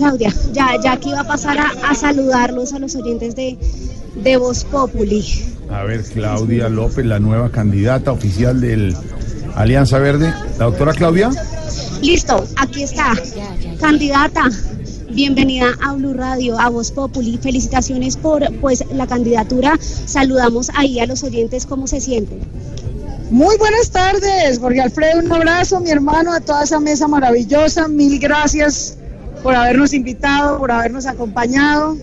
Claudia, ya, ya que iba a pasar a, saludarlos a los oyentes de, de Voz Populi. A ver, Claudia López, la nueva candidata oficial del Alianza Verde. La doctora Claudia. Listo, aquí está. Candidata, bienvenida a Blue Radio, a Voz Populi. Felicitaciones por pues la candidatura. Saludamos ahí a los oyentes, ¿cómo se sienten? Muy buenas tardes, Jorge Alfredo, un abrazo, mi hermano, a toda esa mesa maravillosa. Mil gracias por habernos invitado, por habernos acompañado.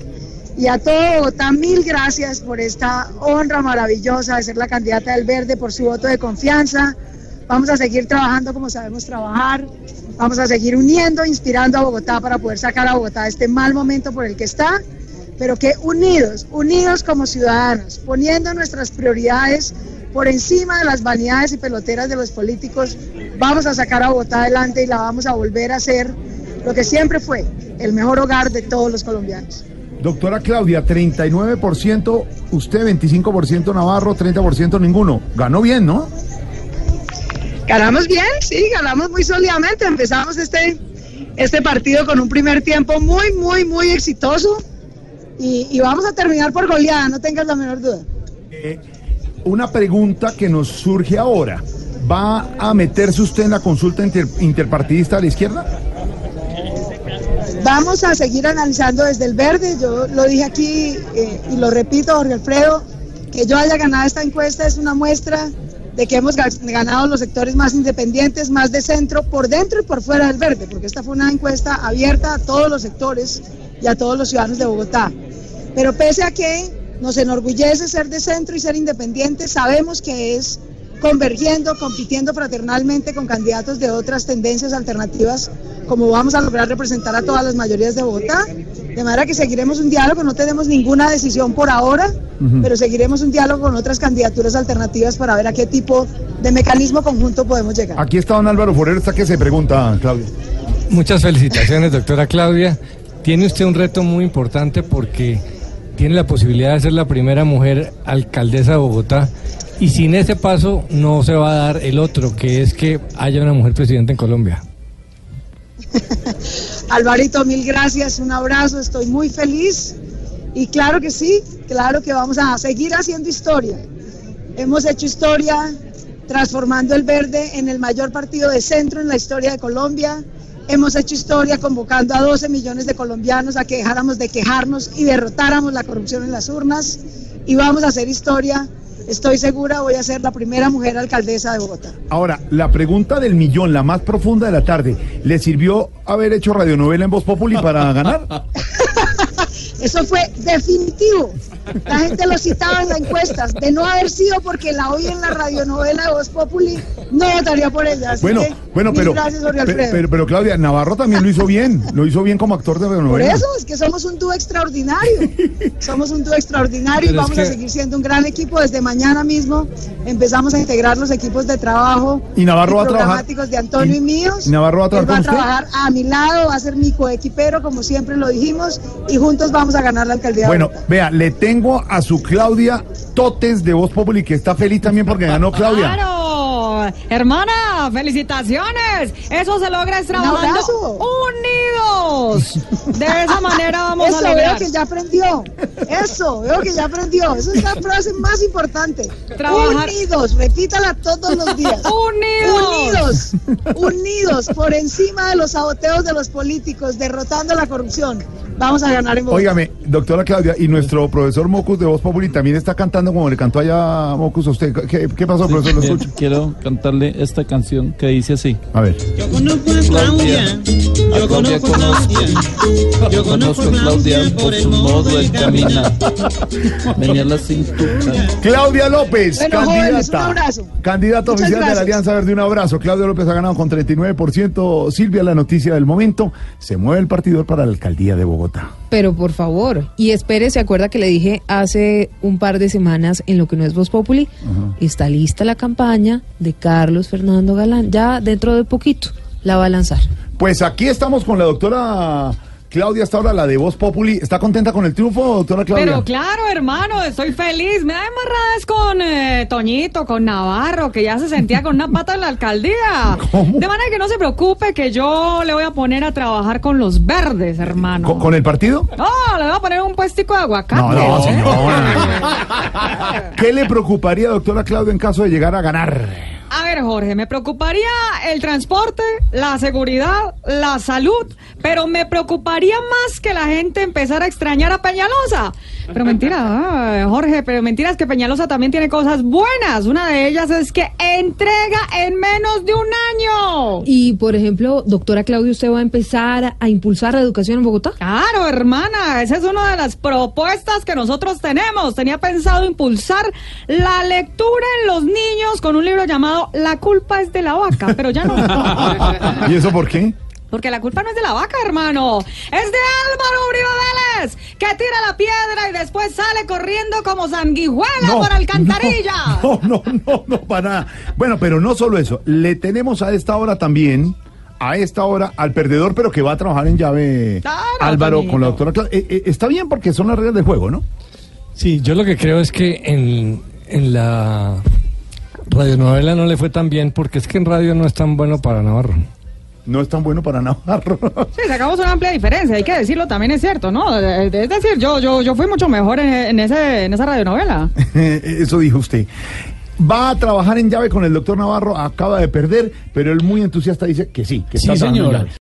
Y a todo Bogotá, mil gracias por esta honra maravillosa de ser la candidata del Verde, por su voto de confianza. Vamos a seguir trabajando como sabemos trabajar. Vamos a seguir uniendo, inspirando a Bogotá para poder sacar a Bogotá de este mal momento por el que está, pero que unidos, unidos como ciudadanos, poniendo nuestras prioridades por encima de las vanidades y peloteras de los políticos, vamos a sacar a Bogotá adelante y la vamos a volver a hacer lo que siempre fue el mejor hogar de todos los colombianos. Doctora Claudia, 39%, usted 25% Navarro, 30% ninguno. Ganó bien, ¿no? Ganamos bien, sí, ganamos muy sólidamente. Empezamos este, este partido con un primer tiempo muy, muy, muy exitoso y, vamos a terminar por goleada, no tengas la menor duda. Eh, una pregunta que nos surge ahora. ¿Va a meterse usted en la consulta interpartidista de la izquierda? Vamos a seguir analizando desde el verde. Yo lo dije aquí eh, y lo repito, Jorge Alfredo, que yo haya ganado esta encuesta es una muestra de que hemos ganado los sectores más independientes, más de centro, por dentro y por fuera del verde, porque esta fue una encuesta abierta a todos los sectores y a todos los ciudadanos de Bogotá. Pero pese a que nos enorgullece ser de centro y ser independiente. Sabemos que es convergiendo, compitiendo fraternalmente con candidatos de otras tendencias alternativas, como vamos a lograr representar a todas las mayorías de Bogotá. De manera que seguiremos un diálogo, no tenemos ninguna decisión por ahora, pero seguiremos un diálogo con otras candidaturas alternativas para ver a qué tipo de mecanismo conjunto podemos llegar. Aquí está don Álvaro Forero, está que se pregunta, Claudia. Muchas felicitaciones, doctora Claudia. Tiene usted un reto muy importante porque tiene la posibilidad de ser la primera mujer alcaldesa de Bogotá. Y sin ese paso no se va a dar el otro, que es que haya una mujer presidenta en Colombia. Alvarito, mil gracias, un abrazo, estoy muy feliz. Y claro que sí, claro que vamos a seguir haciendo historia. Hemos hecho historia transformando el verde en el mayor partido de centro en la historia de Colombia. Hemos hecho historia convocando a 12 millones de colombianos a que dejáramos de quejarnos y derrotáramos la corrupción en las urnas. Y vamos a hacer historia. Estoy segura, voy a ser la primera mujer alcaldesa de Bogotá. Ahora, la pregunta del millón, la más profunda de la tarde, ¿le sirvió haber hecho radionovela en Voz Populi para ganar? Eso fue definitivo. La gente lo citaba en las encuestas. De no haber sido porque la oí en la radionovela de Voz Populi, no votaría por ella. bueno, bueno, pero, pero, pero, Claudia, Navarro también lo hizo bien. Lo hizo bien como actor de radionovela. Por eso, es que somos un dúo extraordinario. somos un dúo extraordinario y vamos a seguir siendo un gran equipo. Desde mañana mismo empezamos a integrar los equipos de trabajo y Navarro va a trabajar de Antonio y, míos. Y Navarro va a trabajar, va a, trabajar a mi lado, va a ser mi coequipero, como siempre lo dijimos, y juntos vamos a ganar la alcaldía. Bueno, vea, le tengo a su Claudia Totes de Voz Populi, que está feliz también porque ganó Claudia. ¡Claro! Hermana, felicitaciones. Eso se logra trabajando unidos. De esa manera vamos Eso, a lograr. veo que ya aprendió. Eso, veo que ya aprendió. Esa es la frase más importante. Unidos, repítala todos los días. Unidos. Unidos. Unidos por encima de los saboteos de los políticos, derrotando la corrupción. Vamos a ganar en Bogotá. Óigame, doctora Claudia, y nuestro profesor Mocus de Voz Populi también está cantando como le cantó allá Mocus a usted. ¿Qué, qué pasó, profesor? Lo escucho. Quiero cantarle esta canción que dice así. A ver. Yo conozco a Claudia. Yo conozco a Claudia. Yo conozco a Claudia por su modo de caminar. Venía la cintura. Claudia López, Bueno, candidata. jóvenes, un abrazo. Candidata Muchas oficial de la. Alianza Verde, un abrazo. Claudia López ha ganado con 39%. Silvia, la noticia del momento. Se mueve el partidor para la alcaldía de Bogotá. Pero por favor, y espere, se acuerda que le dije hace un par de semanas en lo que no es Voz Populi, está lista la campaña de Carlos Fernando Galán, ya dentro de poquito la va a lanzar. Pues aquí estamos con la doctora Claudia, hasta ahora la de Voz Populi. ¿Está contenta con el triunfo, doctora Claudia? Pero claro, hermano, estoy feliz. Me da eh, Toñito, con Navarro, que ya se sentía con una pata en la alcaldía. ¿Cómo? De manera que no se preocupe que yo le voy a poner a trabajar con los verdes, hermano. ¿Con, con el partido? No, le voy a poner un puestico de aguacate. No, no, ¿eh? ¿Qué le preocuparía, doctora Claudia, en caso de llegar a ganar? A ver, Jorge, me preocuparía el transporte, la seguridad, la salud, pero me preocuparía más que la gente empezara a extrañar a Peñalosa. Pero mentira, ah, Jorge, pero mentira es que Peñalosa también tiene cosas buenas. Una de ellas es que entrega en menos de un año. Y, por ejemplo, doctora Claudia, ¿usted va a empezar a impulsar la educación en Bogotá? Claro, hermana, esa es una de las propuestas que nosotros tenemos. Tenía pensado impulsar la lectura en los niños con un libro llamado La culpa es de la vaca, pero ya no. ¿Y eso por qué? Porque la culpa no es de la vaca, hermano. Es de Álvaro Uribe Vélez, que tira la piedra y después sale corriendo como sanguijuela por alcantarilla. No, no, no, no, para nada. Bueno, pero no solo eso. Le tenemos a esta hora también, a esta hora, al perdedor, pero que va a trabajar en llave Claro, Álvaro con la doctora Claudia. Eh, eh, está bien porque son las reglas del juego, ¿no? Sí, yo lo que creo es que en, en la radionovela no le fue tan bien porque es que en radio no es tan bueno para Navarro. No es tan bueno para Navarro. Sí, sacamos una amplia diferencia, hay que decirlo, también es cierto, ¿no? Es decir, yo, yo, yo fui mucho mejor en, en ese, en esa radionovela. Eso dijo usted. Va a trabajar en llave con el doctor Navarro, acaba de perder, pero él muy entusiasta dice que sí, que Sí, está.